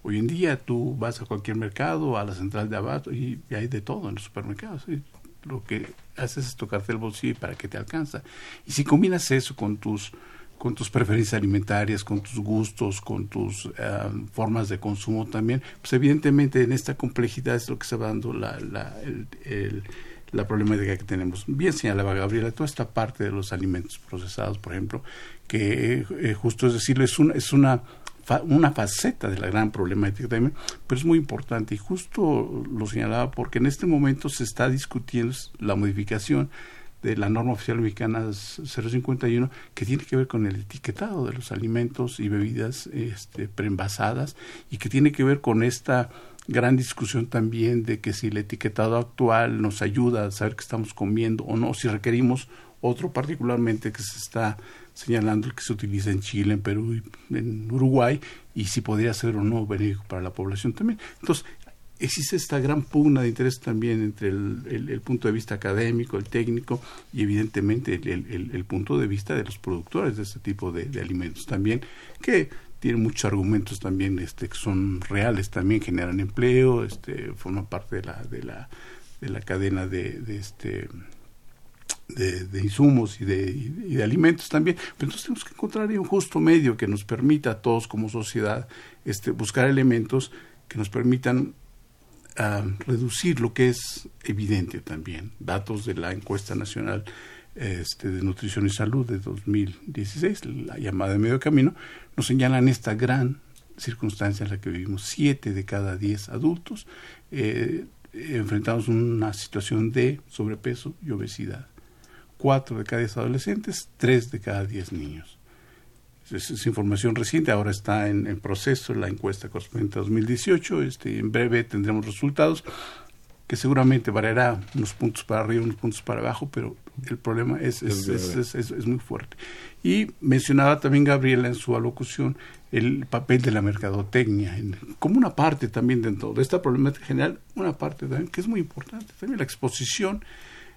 Hoy en día tú vas a cualquier mercado, a la central de abasto y, hay de todo en los supermercados. Lo que haces es tocarte el bolsillo para que te alcanza. Y si combinas eso con tus con tus preferencias alimentarias, con tus gustos, con tus uh, formas de consumo también, pues evidentemente en esta complejidad es lo que se va dando la, la, el, la problemática que tenemos. Bien señalaba Gabriela, toda esta parte de los alimentos procesados, por ejemplo, que eh, justo es decirlo, es una, es una una faceta de la gran problemática también, pero es muy importante y justo lo señalaba porque en este momento se está discutiendo la modificación de la norma oficial mexicana 051 que tiene que ver con el etiquetado de los alimentos y bebidas este, preenvasadas y que tiene que ver con esta gran discusión también de que si el etiquetado actual nos ayuda a saber qué estamos comiendo o no, si requerimos otro particularmente que se está señalando el que se utiliza en Chile, en Perú y en Uruguay, y si podría ser o no benéfico para la población también. Entonces, existe esta gran pugna de interés también entre el, punto de vista académico, el técnico y evidentemente el, punto de vista de los productores de este tipo de, de, alimentos también, que tienen muchos argumentos también este, que son reales, también generan empleo, este, forman parte de la, de la, de la cadena de, de este de, de, insumos y de, y de alimentos también. Pero entonces tenemos que encontrar un justo medio que nos permita a todos como sociedad este, buscar elementos que nos permitan a reducir lo que es evidente también. Datos de la encuesta nacional este, de nutrición y salud de 2016, la llamada de medio camino, nos señalan esta gran circunstancia en la que vivimos. Siete de cada diez adultos eh, enfrentamos una situación de sobrepeso y obesidad. Cuatro de cada diez adolescentes, tres de cada diez niños. Es, información reciente, ahora está en, en, proceso la encuesta correspondiente a 2018. Este, en breve tendremos resultados que seguramente variará unos puntos para arriba, unos puntos para abajo, pero el problema es, es, es, es, muy fuerte. Y mencionaba también Gabriela en su alocución el papel de la mercadotecnia, como una parte también dentro de esta problemática general, una parte también que es muy importante, también la exposición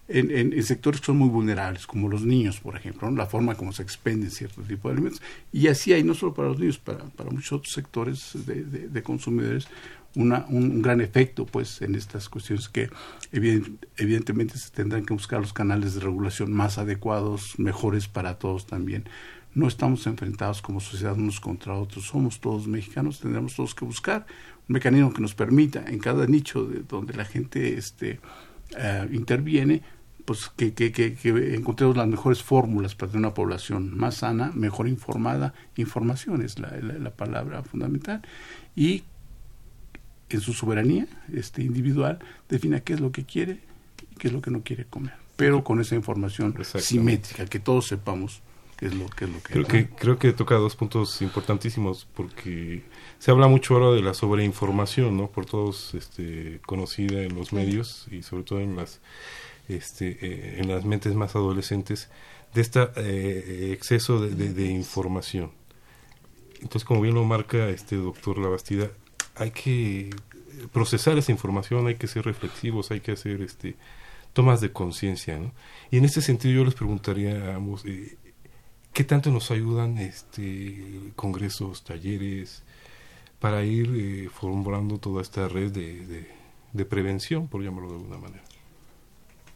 en, en, sectores que son muy vulnerables, como los niños, por ejemplo, la forma como se expenden cierto tipo de alimentos. Y así hay, no solo para los niños, para, para muchos otros sectores de, de consumidores, una, un, gran efecto pues en estas cuestiones que evidentemente se tendrán que buscar los canales de regulación más adecuados, mejores para todos también. No estamos enfrentados como sociedad unos contra otros, somos todos mexicanos, tendremos todos que buscar un mecanismo que nos permita en cada nicho de donde la gente este, uh, interviene, pues que, que, que, que, encontremos las mejores fórmulas para tener una población más sana, mejor informada. Información es la, la, la palabra fundamental. Y en su soberanía este, individual, defina qué es lo que quiere y qué es lo que no quiere comer. Pero con esa información simétrica, que todos sepamos qué es lo, qué es lo que creo que Creo que toca dos puntos importantísimos, porque se habla mucho ahora de la sobreinformación, ¿no? Por todos este, conocida en los medios y sobre todo en las, este, eh, en las mentes más adolescentes, de este exceso de, de, de información. Entonces, como bien lo marca este doctor Labastida, hay que procesar esa información, hay que ser reflexivos, hay que hacer este tomas de conciencia, ¿no? Y en este sentido yo les preguntaría a ambos, eh, ¿qué tanto nos ayudan este congresos, talleres, para ir eh, formando toda esta red de, de prevención, por llamarlo de alguna manera?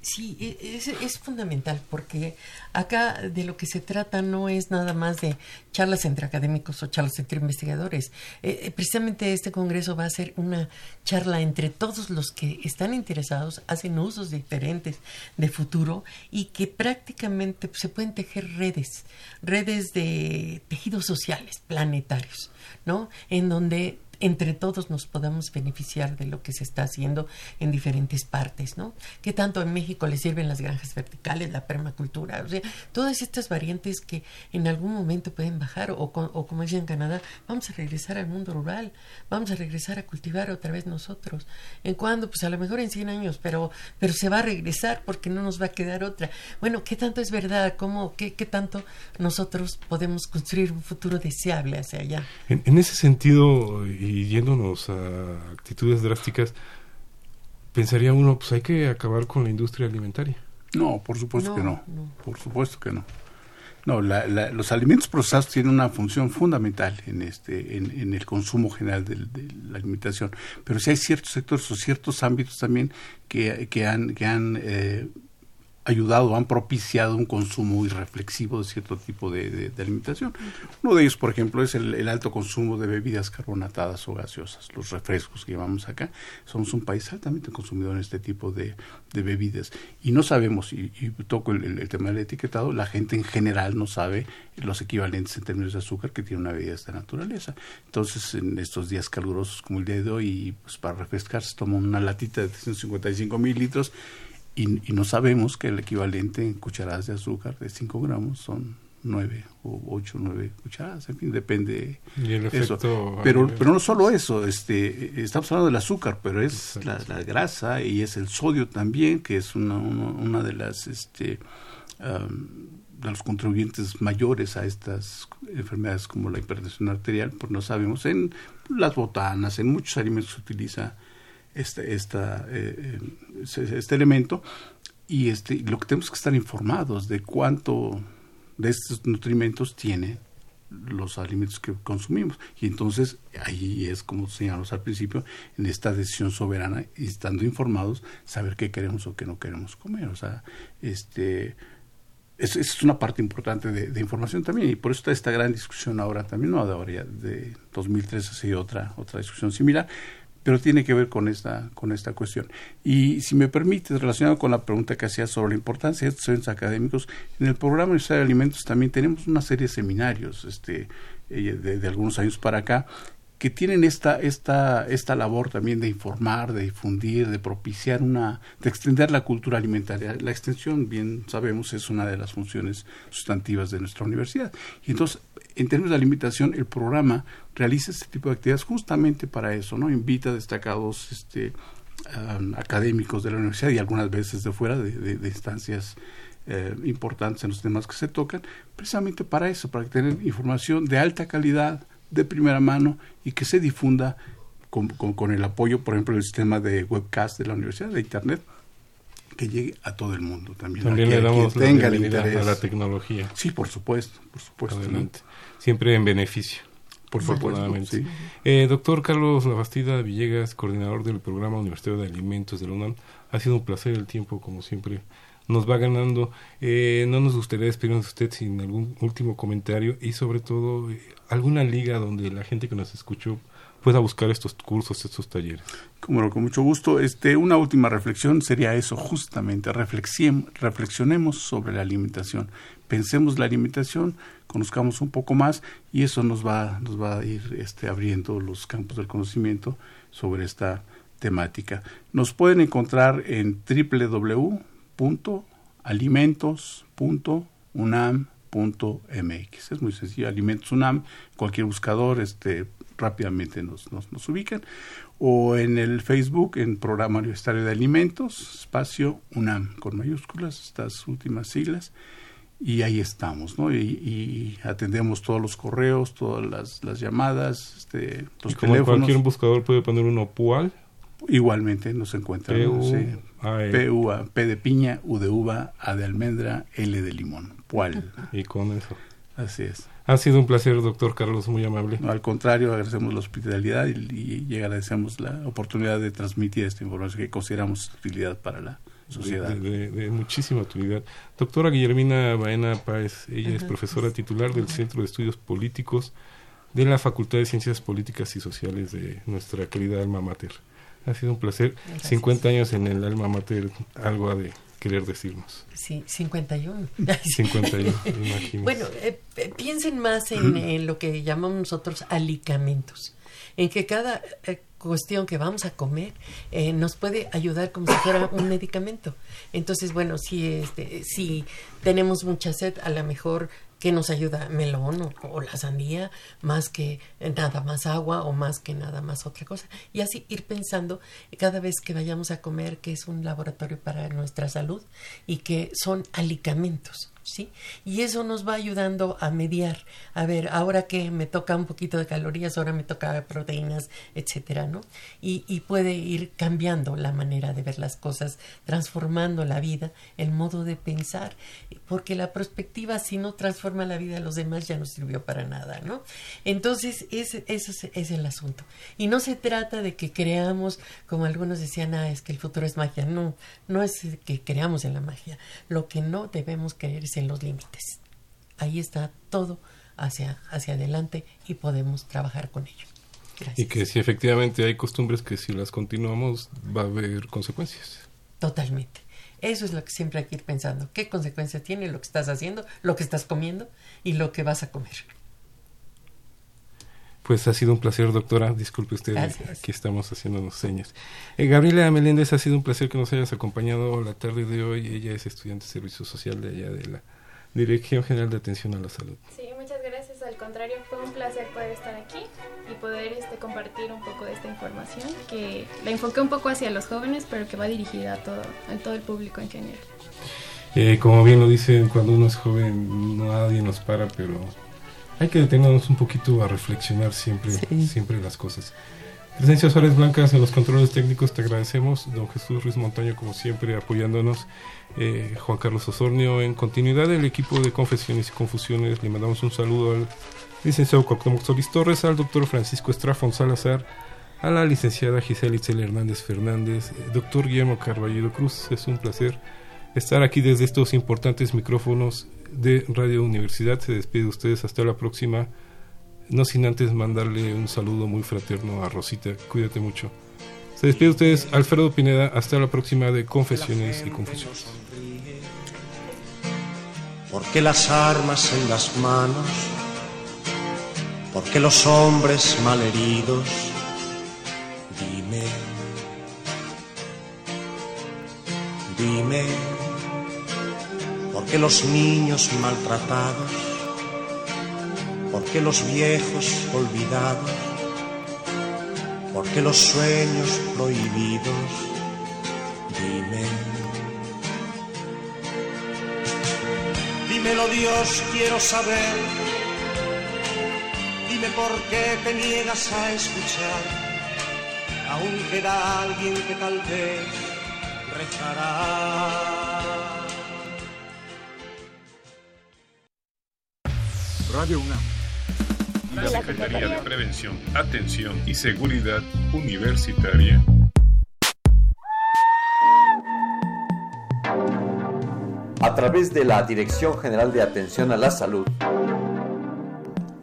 Sí, e, es, es, fundamental porque acá de lo que se trata no es nada más de charlas entre académicos o charlas entre investigadores. Eh, eh, precisamente este congreso va a ser una charla entre todos los que están interesados, hacen usos diferentes de futuro y que prácticamente se pueden tejer redes, redes de tejidos sociales planetarios, ¿no? En donde entre todos nos podamos beneficiar de lo que se está haciendo en diferentes partes, ¿no? ¿Qué tanto en México le sirven las granjas verticales, la permacultura? O sea, todas estas variantes que en algún momento pueden bajar o, o como dicen en Canadá, vamos a regresar al mundo rural, vamos a regresar a cultivar otra vez nosotros. ¿En cuándo? Pues a lo mejor en 100 años, pero, pero se va a regresar porque no nos va a quedar otra. Bueno, ¿qué tanto es verdad? ¿Cómo, qué, qué tanto nosotros podemos construir un futuro deseable hacia allá? En, ese sentido, yéndonos a actitudes drásticas, pensaría uno, pues hay que acabar con la industria alimentaria. No, por supuesto que no. Por supuesto que no. No, los alimentos procesados tienen una función fundamental en este, en, el consumo general de, la alimentación, pero sí hay ciertos sectores o ciertos ámbitos también que, que han, que han eh, ayudado, han propiciado un consumo irreflexivo de cierto tipo de, alimentación. Uno de ellos, por ejemplo, es el, alto consumo de bebidas carbonatadas o gaseosas, los refrescos que llevamos acá. Somos un país altamente consumidor en este tipo de, bebidas. Y no sabemos, y, toco el, tema del etiquetado, la gente en general no sabe los equivalentes en términos de azúcar que tiene una bebida de esta naturaleza. Entonces, en estos días calurosos como el día de hoy, pues para refrescarse toma una latita de 355 mililitros y, no sabemos que el equivalente en cucharadas de azúcar de 5 gramos son 9 o 8 9 cucharadas, en fin, depende de eso. Pero, pero no solo eso, este, estamos hablando del azúcar, pero es la, grasa y es el sodio también, que es una, una, de las este, de los contribuyentes mayores a estas enfermedades como la hipertensión arterial, pues no sabemos, en las botanas, en muchos alimentos se utiliza este, esta, eh, este elemento y este, lo que tenemos que estar informados de cuánto de estos nutrimentos tiene los alimentos que consumimos. Y entonces ahí es como señalamos al principio, en esta decisión soberana y estando informados, saber qué queremos o qué no queremos comer. O sea, este es, es una parte importante de, información también y por eso está esta gran discusión ahora también, no de ahora, de 2013 ha otra, otra discusión similar, pero tiene que ver con esta, con esta cuestión. Y si me permite, relacionado con la pregunta que hacía sobre la importancia de estos eventos académicos, en el programa Universidad de Alimentos también tenemos una serie de seminarios este, eh, de, algunos años para acá que tienen esta, esta, esta labor también de informar, de difundir, de propiciar una, de extender la cultura alimentaria. La extensión, bien sabemos, es una de las funciones sustantivas de nuestra universidad. Y entonces, en términos de alimentación, el programa realiza este tipo de actividades justamente para eso, ¿no? Invita a destacados este, académicos de la universidad y algunas veces de fuera de, instancias eh, importantes en los temas que se tocan, precisamente para eso, para tener información de alta calidad, de primera mano y que se difunda con, con, el apoyo, por ejemplo, del sistema de webcast de la universidad, de Internet, que llegue a todo el mundo también. También le damos la tenga a la tecnología. Sí, por supuesto, por supuesto. Siempre en beneficio. Por supuesto. Sí. Eh, doctor Carlos Lavastida Villegas, coordinador del programa Universitario de Alimentos de la UNAM, ha sido un placer el tiempo, como siempre nos va ganando. Eh, no nos gustaría despedirnos de usted sin algún último comentario y sobre todo eh, alguna liga donde la gente que nos escuchó pueda buscar estos cursos, estos talleres. Como con mucho gusto. Este, una última reflexión sería eso, justamente, reflexionemos sobre la alimentación, pensemos la alimentación, conozcamos un poco más y eso nos va, nos va a ir este, abriendo los campos del conocimiento sobre esta temática. Nos pueden encontrar en www alimentos.unam.mx. Es muy sencillo, Alimentos UNAM, cualquier buscador este, rápidamente nos, nos, nos, ubican. O en el Facebook, en Programa Universitario de Alimentos, espacio UNAM, con mayúsculas, estas últimas siglas. Y ahí estamos, ¿no? Y, atendemos todos los correos, todas las, las llamadas, este, los y como teléfonos. cualquier buscador puede poner uno PUAL. Igualmente nos encuentra. P, U, A, P de piña, U de uva, A de almendra, L de limón. ¿Cuál? Y con eso. Así es. Ha sido un placer, doctor Carlos, muy amable. al contrario, agradecemos la hospitalidad y, y, agradecemos la oportunidad de transmitir esta información que consideramos utilidad para la sociedad. De, muchísima utilidad. Doctora Guillermina Baena Páez, ella es profesora titular del Centro de Estudios Políticos de la Facultad de Ciencias Políticas y Sociales de nuestra querida alma mater. Ha sido un placer. 50 años en el alma mater, algo de querer decirnos. Sí, 51. 51, imagínense. Bueno, eh, piensen más en, lo que llamamos nosotros alicamentos, en que cada eh, cuestión que vamos a comer eh, nos puede ayudar como si fuera un medicamento. Entonces, bueno, si, este, si tenemos mucha sed, a lo mejor que nos ayuda melón o, la sandía más que nada más agua o más que nada más otra cosa y así ir pensando cada vez que vayamos a comer que es un laboratorio para nuestra salud y que son alicamentos ¿sí? Y eso nos va ayudando a mediar, a ver, ahora que me toca un poquito de calorías, ahora me toca proteínas, etcétera, ¿no? Y, puede ir cambiando la manera de ver las cosas, transformando la vida, el modo de pensar, porque la perspectiva, si no transforma la vida de los demás, ya no sirvió para nada, ¿no? Entonces, ese, ese es, el asunto. Y no se trata de que creamos, como algunos decían, ah, es que el futuro es magia. No, no es que creamos en la magia. Lo que no debemos creer es en los límites. Ahí está todo hacia, hacia adelante y podemos trabajar con ello. Y que si efectivamente hay costumbres que si las continuamos va a haber consecuencias. Totalmente. Eso es lo que siempre hay que ir pensando. ¿Qué consecuencias tiene lo que estás haciendo, lo que estás comiendo y lo que vas a comer? Pues ha sido un placer, doctora. Disculpe usted, aquí estamos haciéndonos señas. Eh, Gabriela Meléndez, ha sido un placer que nos hayas acompañado la tarde de hoy. Ella es estudiante de servicio social de allá de la Dirección General de Atención a la Salud. Sí, muchas gracias. Al contrario, fue un placer poder este, compartir un poco de esta información que la enfoqué un poco hacia los jóvenes, pero que va dirigida a todo, a todo el público en general. Eh, como bien lo dicen, cuando uno es joven nadie nos para, pero hay que detenernos un poquito a reflexionar siempre, siempre las cosas. Presencia Suárez Blancas en los controles técnicos, te agradecemos. Don Jesús Ruiz Montaño, como siempre, apoyándonos. Eh, Juan Carlos Osornio, en continuidad del equipo de Confesiones y Confusiones, le mandamos un saludo al licenciado Cuauhtémoc Solís Torres, al doctor Francisco Estrafón Salazar, a la licenciada Gisela Itzel Hernández Fernández, eh, doctor Guillermo Carballido Cruz. Es un placer estar aquí desde estos importantes micrófonos de Radio Universidad. Se despide de ustedes hasta la próxima. No sin antes mandarle un saludo muy fraterno a Rosita. Cuídate mucho. Se despide de ustedes Alfredo Pineda. Hasta la próxima de Confesiones y Confusiones. Porque las armas en las manos porque los hombres malheridos, dime, dime, porque los niños maltratados, porque los viejos olvidados, porque los sueños prohibidos, dime. Dímelo Dios, quiero saber Dime por qué te niegas a escuchar. Aún queda alguien que tal vez rezará. Radio UNAM. La Secretaría de Prevención, Atención y Seguridad Universitaria. A través de la Dirección General de Atención a la Salud